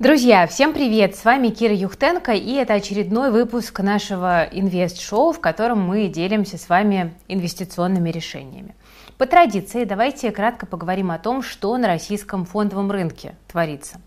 Друзья, всем привет! С вами Кира Юхтенко, и это очередной выпуск нашего инвест-шоу, в котором мы делимся с вами инвестиционными решениями. По традиции, давайте кратко поговорим о том, что на российском фондовом рынке творится.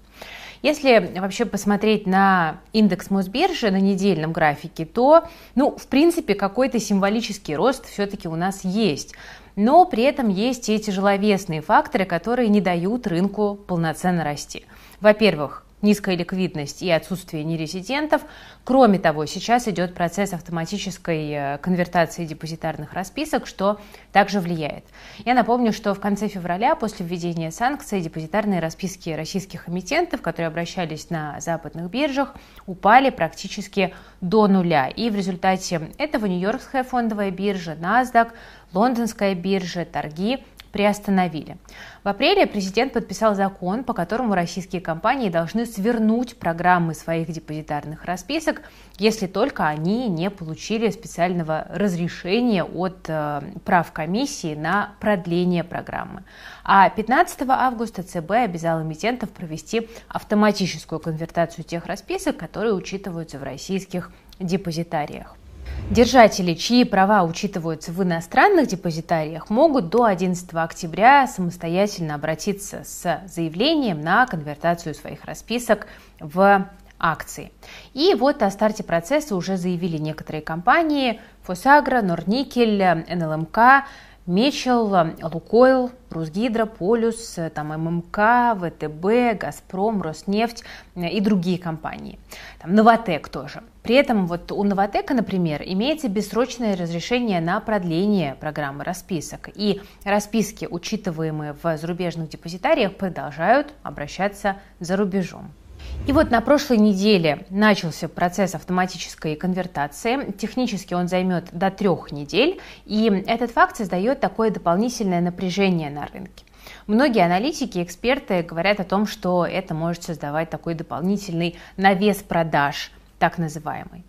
Если вообще посмотреть на индекс Мосбиржи на недельном графике, то, ну, в принципе, какой-то символический рост все-таки у нас есть. Но при этом есть и тяжеловесные факторы, которые не дают рынку полноценно расти. Во-первых, низкая ликвидность и отсутствие нерезидентов. Кроме того, сейчас идет процесс автоматической э, конвертации депозитарных расписок, что также влияет. Я напомню, что в конце февраля, после введения санкций, депозитарные расписки российских эмитентов, которые обращались на западных биржах, упали практически до нуля. И в результате этого Нью-Йоркская фондовая биржа, NASDAQ, Лондонская биржа, торги приостановили. В апреле президент подписал закон, по которому российские компании должны свернуть программы своих депозитарных расписок, если только они не получили специального разрешения от э, прав комиссии на продление программы. А 15 августа ЦБ обязал эмитентов провести автоматическую конвертацию тех расписок, которые учитываются в российских депозитариях. Держатели, чьи права учитываются в иностранных депозитариях, могут до 11 октября самостоятельно обратиться с заявлением на конвертацию своих расписок в акции. И вот о старте процесса уже заявили некоторые компании Фосагра, Норникель, НЛМК, Мечел, Лукойл, Русгидро, Полюс, там ММК, ВТБ, Газпром, Роснефть и другие компании. Там Новотек тоже. При этом вот у Новотека, например, имеется бессрочное разрешение на продление программы расписок. И расписки, учитываемые в зарубежных депозитариях, продолжают обращаться за рубежом. И вот на прошлой неделе начался процесс автоматической конвертации. Технически он займет до трех недель, и этот факт создает такое дополнительное напряжение на рынке. Многие аналитики, эксперты говорят о том, что это может создавать такой дополнительный навес продаж, так называемый.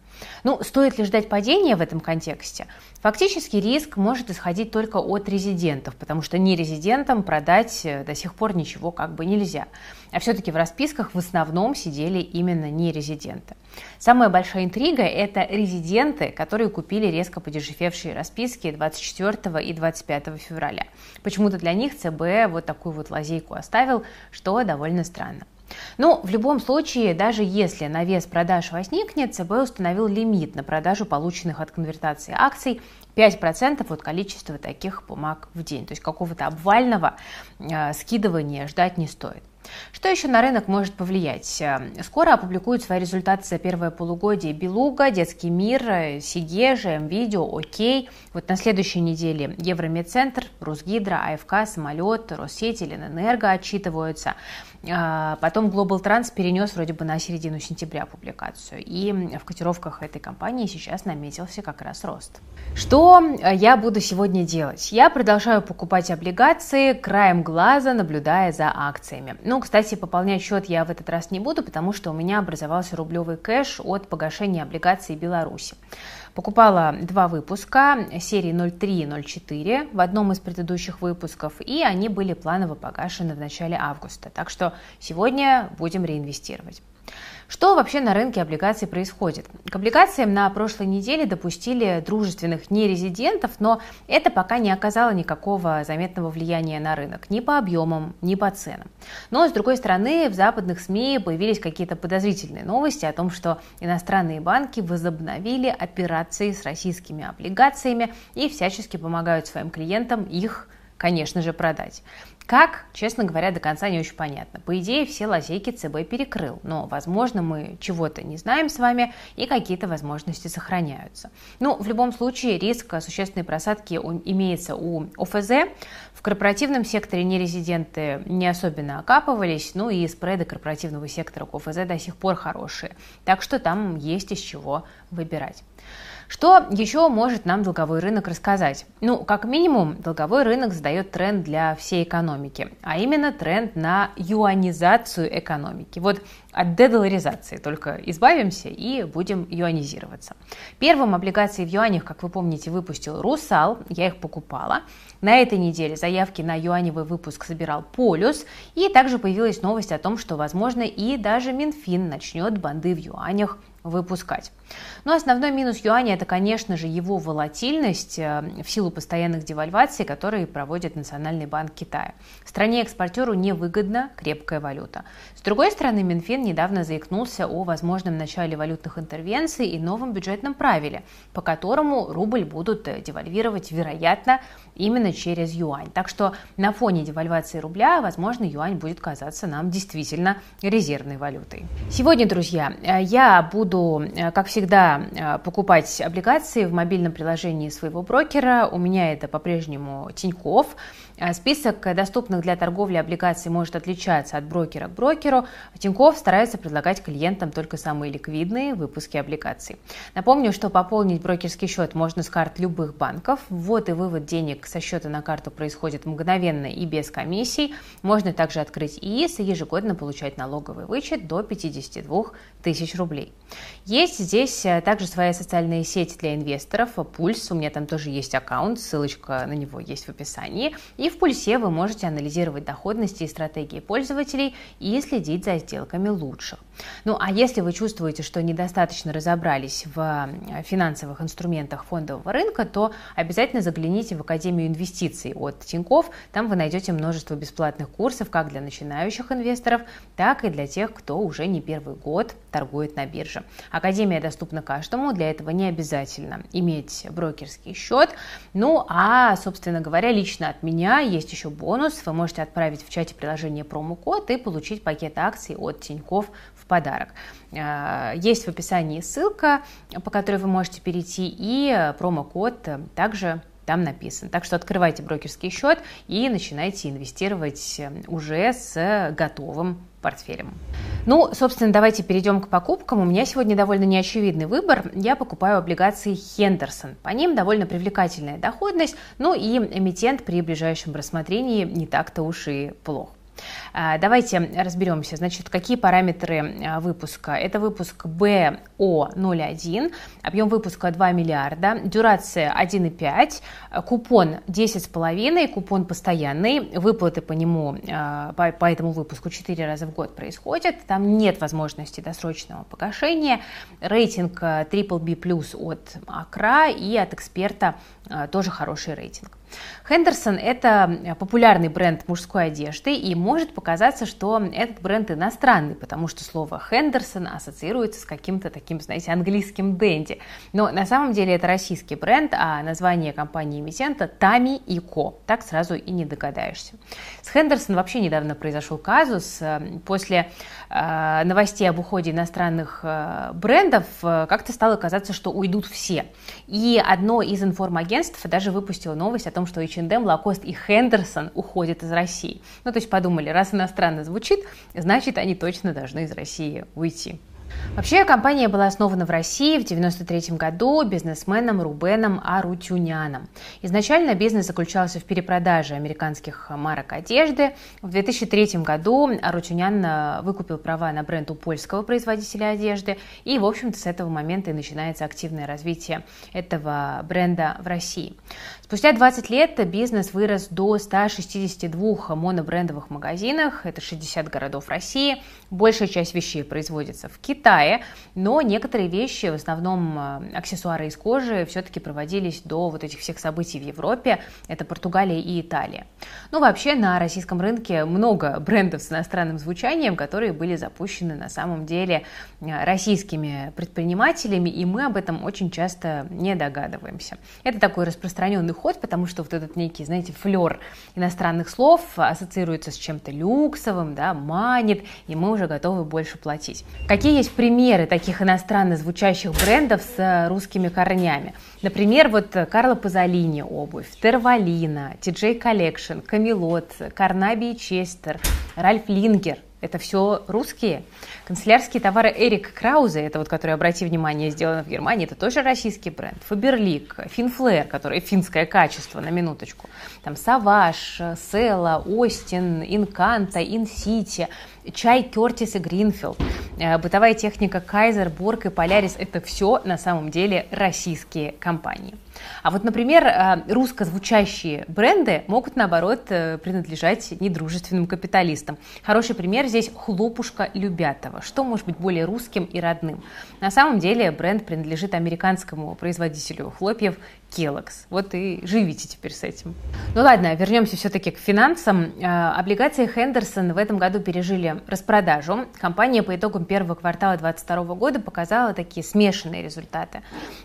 Ну, стоит ли ждать падения в этом контексте? Фактически риск может исходить только от резидентов, потому что нерезидентам продать э, до сих пор ничего как бы нельзя. А все-таки в расписках в основном сидели именно нерезиденты. Самая большая интрига – это резиденты, которые купили резко подешевевшие расписки 24 и 25 февраля. Почему-то для них ЦБ вот такую вот лазейку оставил, что довольно странно. Но в любом случае, даже если навес продаж возникнет, ЦБ установил лимит на продажу полученных от конвертации акций 5% от количества таких бумаг в день. То есть какого-то обвального э, скидывания ждать не стоит. Что еще на рынок может повлиять? Э, скоро опубликуют свои результаты за первое полугодие Белуга, Детский мир, э, Сигежа, МВидео, Окей. Вот на следующей неделе Евромедцентр, Русгидро, АФК, Самолет, Россеть, Ленэнерго отчитываются. А, потом Global Trans перенес вроде бы на середину сентября публикацию. И в котировках этой компании сейчас наметился как раз рост. Что э, я буду сегодня делать? Я продолжаю покупать облигации, краем глаза наблюдая за акциями. Ну, кстати, пополнять счет я в этот раз не буду, потому что у меня образовался рублевый кэш от погашения облигаций Беларуси. Покупала два выпуска серии 03 и 04 в одном из предыдущих выпусков, и они были планово погашены в начале августа. Так что сегодня будем реинвестировать. Что вообще на рынке облигаций происходит? К облигациям на прошлой неделе допустили дружественных нерезидентов, но это пока не оказало никакого заметного влияния на рынок ни по объемам, ни по ценам. Но, с другой стороны, в западных СМИ появились какие-то подозрительные новости о том, что иностранные банки возобновили операции с российскими облигациями и всячески помогают своим клиентам их конечно же, продать. Как, честно говоря, до конца не очень понятно. По идее, все лазейки ЦБ перекрыл, но, возможно, мы чего-то не знаем с вами, и какие-то возможности сохраняются. Ну, в любом случае, риск существенной просадки имеется у ОФЗ. В корпоративном секторе нерезиденты не особенно окапывались, ну и спреды корпоративного сектора к ОФЗ до сих пор хорошие. Так что там есть из чего выбирать. Что еще может нам долговой рынок рассказать? Ну, как минимум, долговой рынок задает тренд для всей экономики, а именно тренд на юанизацию экономики. Вот от дедоларизации только избавимся и будем юанизироваться. Первым облигации в юанях, как вы помните, выпустил Русал, я их покупала. На этой неделе заявки на юаневый выпуск собирал Полюс, и также появилась новость о том, что, возможно, и даже Минфин начнет банды в юанях выпускать. Но основной минус юаня – это, конечно же, его волатильность э, в силу постоянных девальваций, которые проводит Национальный банк Китая. Стране-экспортеру невыгодна крепкая валюта. С другой стороны, Минфин недавно заикнулся о возможном начале валютных интервенций и новом бюджетном правиле, по которому рубль будут э, девальвировать, вероятно, именно через юань. Так что на фоне девальвации рубля, возможно, юань будет казаться нам действительно резервной валютой. Сегодня, друзья, э, я буду, как всегда, всегда э, покупать облигации в мобильном приложении своего брокера. У меня это по-прежнему Тиньков. Э, список доступных для торговли облигаций может отличаться от брокера к брокеру. Тиньков старается предлагать клиентам только самые ликвидные выпуски облигаций. Напомню, что пополнить брокерский счет можно с карт любых банков. Ввод и вывод денег со счета на карту происходит мгновенно и без комиссий. Можно также открыть ИИС и ежегодно получать налоговый вычет до 52 тысяч рублей. Есть здесь э, также своя социальная сеть для инвесторов, Пульс, у меня там тоже есть аккаунт, ссылочка на него есть в описании. И в Пульсе вы можете анализировать доходности и стратегии пользователей и следить за сделками лучших. Ну а если вы чувствуете, что недостаточно разобрались в э, финансовых инструментах фондового рынка, то обязательно загляните в Академию инвестиций от Тиньков. Там вы найдете множество бесплатных курсов как для начинающих инвесторов, так и для тех, кто уже не первый год торгует на бирже. Академия доступна каждому, для этого не обязательно иметь брокерский счет. Ну а, собственно говоря, лично от меня есть еще бонус. Вы можете отправить в чате приложения промокод и получить пакет акций от Тиньков в подарок. Э, есть в описании ссылка, по которой вы можете перейти, и промокод также там написан. Так что открывайте брокерский счет и начинайте инвестировать уже с готовым портфелем. Ну, собственно, давайте перейдем к покупкам. У меня сегодня довольно неочевидный выбор. Я покупаю облигации Хендерсон. По ним довольно привлекательная доходность, ну и эмитент при ближайшем рассмотрении не так-то уж и плох. А, давайте разберемся. Значит, какие параметры а, выпуска? Это выпуск BO01, объем выпуска 2 миллиарда, дюрация 1,5, купон 10,5, купон постоянный, выплаты по нему, а, по этому выпуску 4 раза в год происходят, там нет возможности досрочного погашения, рейтинг BBB+, от Акра и от эксперта тоже хороший рейтинг. Хендерсон – это популярный бренд мужской одежды, и может показаться, что этот бренд иностранный, потому что слово Хендерсон ассоциируется с каким-то таким, знаете, английским дэнди. Но на самом деле это российский бренд, а название компании-эмитента Тами и Ко. Так сразу и не догадаешься. С Хендерсон вообще недавно произошел казус. После э, новостей об уходе иностранных э, брендов э, как-то стало казаться, что уйдут все. И одно из информагентств даже выпустило новость о том, что H&M, Lacoste и Хендерсон уходят из России. Ну, то есть подумали, раз иностранно звучит, значит, они точно должны из России уйти. Вообще, компания была основана в России в 1993 году бизнесменом Рубеном Арутюняном. Изначально бизнес заключался в перепродаже американских марок одежды. В 2003 году Арутюнян э, выкупил права на бренд у польского производителя одежды, и, в общем-то, с этого момента и начинается активное развитие этого бренда в России. Спустя 20 лет бизнес вырос до 162 монобрендовых магазинах, это 60 городов России. Большая часть вещей производится в Китае, но некоторые вещи, в основном э, аксессуары из кожи, все-таки проводились до вот этих всех событий в Европе, это Португалия и Италия. Ну, вообще на российском рынке много брендов с иностранным звучанием, которые были запущены на самом деле э, российскими предпринимателями, и мы об этом очень часто не догадываемся. Это такой распространенный ход, потому что вот этот некий, знаете, флер иностранных слов ассоциируется с чем-то люксовым, да, манит, и мы уже готовы больше платить. Какие есть примеры таких иностранно звучащих брендов с русскими корнями? Например, вот Carlo Pazolini обувь, Tervolina, TJ Collection, Camelot, Carnaby и Chester, Ralf Ringer, это все русские. Канцелярские товары Erich Krause, это вот, который, обрати внимание, сделано в Германии, это тоже российский бренд. Faberlic, Finn Flare, который финское качество, на минуточку. Там Savage, Sela, Ostin, Incanto, Incity, чай Curtis и Greenfield, э, бытовая техника Kaiser, Bork и Polaris – это все на самом деле российские компании. А вот, например, э, русскозвучащие бренды могут, наоборот, э, принадлежать недружественным капиталистам. Хороший пример здесь хлопушка Любятова. Что может быть более русским и родным? На самом деле бренд принадлежит американскому производителю хлопьев Kellogg's. Вот и живите теперь с этим. Ну ладно, вернемся все-таки к финансам. Э, облигации Хендерсон в этом году пережили распродажу. Компания по итогам первого квартала 2022 года показала такие смешанные результаты.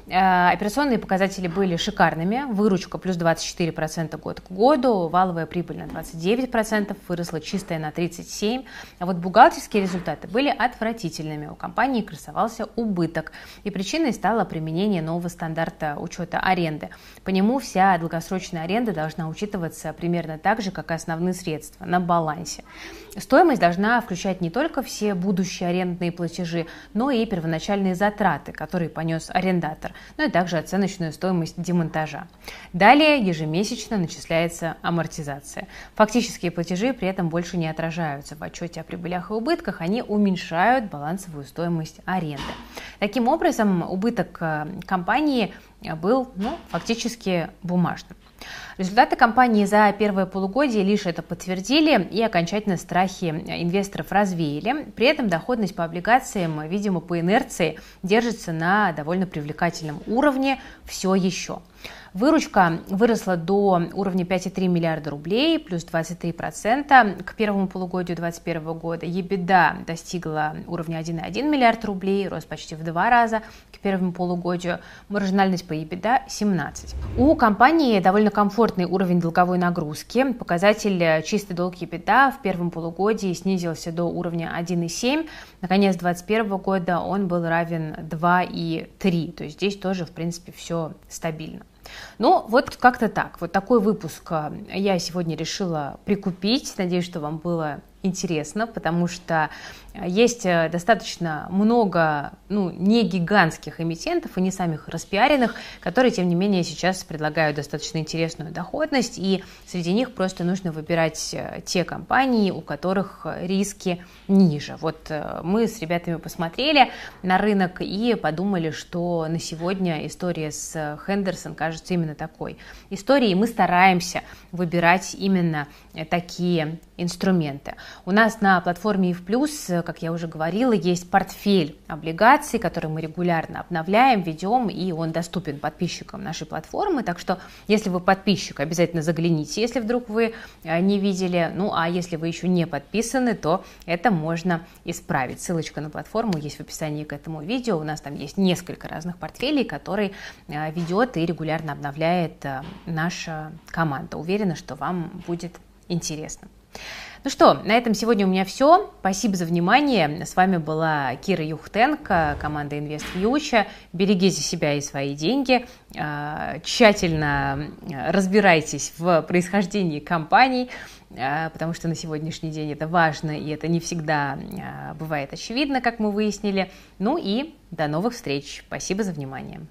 Операционные показатели были шикарными. Выручка плюс 24% год к году, валовая прибыль на 29%, выросла чистая на 37%. А вот бухгалтерские результаты были отвратительными. У компании красовался убыток. И причиной стало применение нового стандарта учета аренды. По нему вся долгосрочная аренда должна учитываться примерно так же, как и основные средства на балансе. Стоимость должна включать не только все будущие арендные платежи, но и первоначальные затраты, которые понес арендатор, ну и также оценочную стоимость демонтажа. Далее ежемесячно начисляется амортизация. Фактические платежи при этом больше не отражаются в отчете о прибылях и убытках, они уменьшают балансовую стоимость аренды. Таким образом, убыток э, компании был ну, фактически бумажным. Результаты компании за первое полугодие лишь это подтвердили и окончательно страхи инвесторов развеяли. При этом доходность по облигациям, видимо, по инерции держится на довольно привлекательном уровне все еще. Выручка выросла до уровня 5,3 миллиарда рублей, плюс 23% к первому полугодию 2021 года. Ебеда достигла уровня 1,1 миллиард рублей, рост почти в два раза к первому полугодию. Маржинальность по ебеда 17. У компании довольно комфортный уровень долговой нагрузки. Показатель чистый долг ебеда в первом полугодии снизился до уровня 1,7. Наконец 2021 года он был равен 2,3. То есть здесь тоже, в принципе, все стабильно. Ну, вот как-то так. Вот такой выпуск э, я сегодня решила прикупить. Надеюсь, что вам было интересно, потому что есть э, достаточно много, ну, не гигантских эмитентов и не самых распиаренных, которые, тем не менее, сейчас предлагают достаточно интересную доходность, и среди них просто нужно выбирать э, те компании, у которых риски ниже. Вот э, мы с ребятами посмотрели на рынок и подумали, что на сегодня история с Хендерсон кажется именно такой историей, мы стараемся выбирать именно такие инструменты. У нас на платформе EV+, как я уже говорила, есть портфель облигаций, который мы регулярно обновляем, ведем, и он доступен подписчикам нашей платформы. Так что, если вы подписчик, обязательно загляните, если вдруг вы э, не видели. Ну, а если вы еще не подписаны, то это можно исправить. Ссылочка на платформу есть в описании к этому видео. У нас там есть несколько разных портфелей, которые э, ведет и регулярно обновляет э, наша команда. Уверена, что вам будет интересно. Ну что, на этом сегодня у меня все. Спасибо за внимание. С вами была Кира Юхтенко, команда Invest Future. Берегите себя и свои деньги. А, тщательно разбирайтесь в происхождении компаний, а, потому что на сегодняшний день это важно, и это не всегда а, бывает очевидно, как мы выяснили. Ну и до новых встреч. Спасибо за внимание.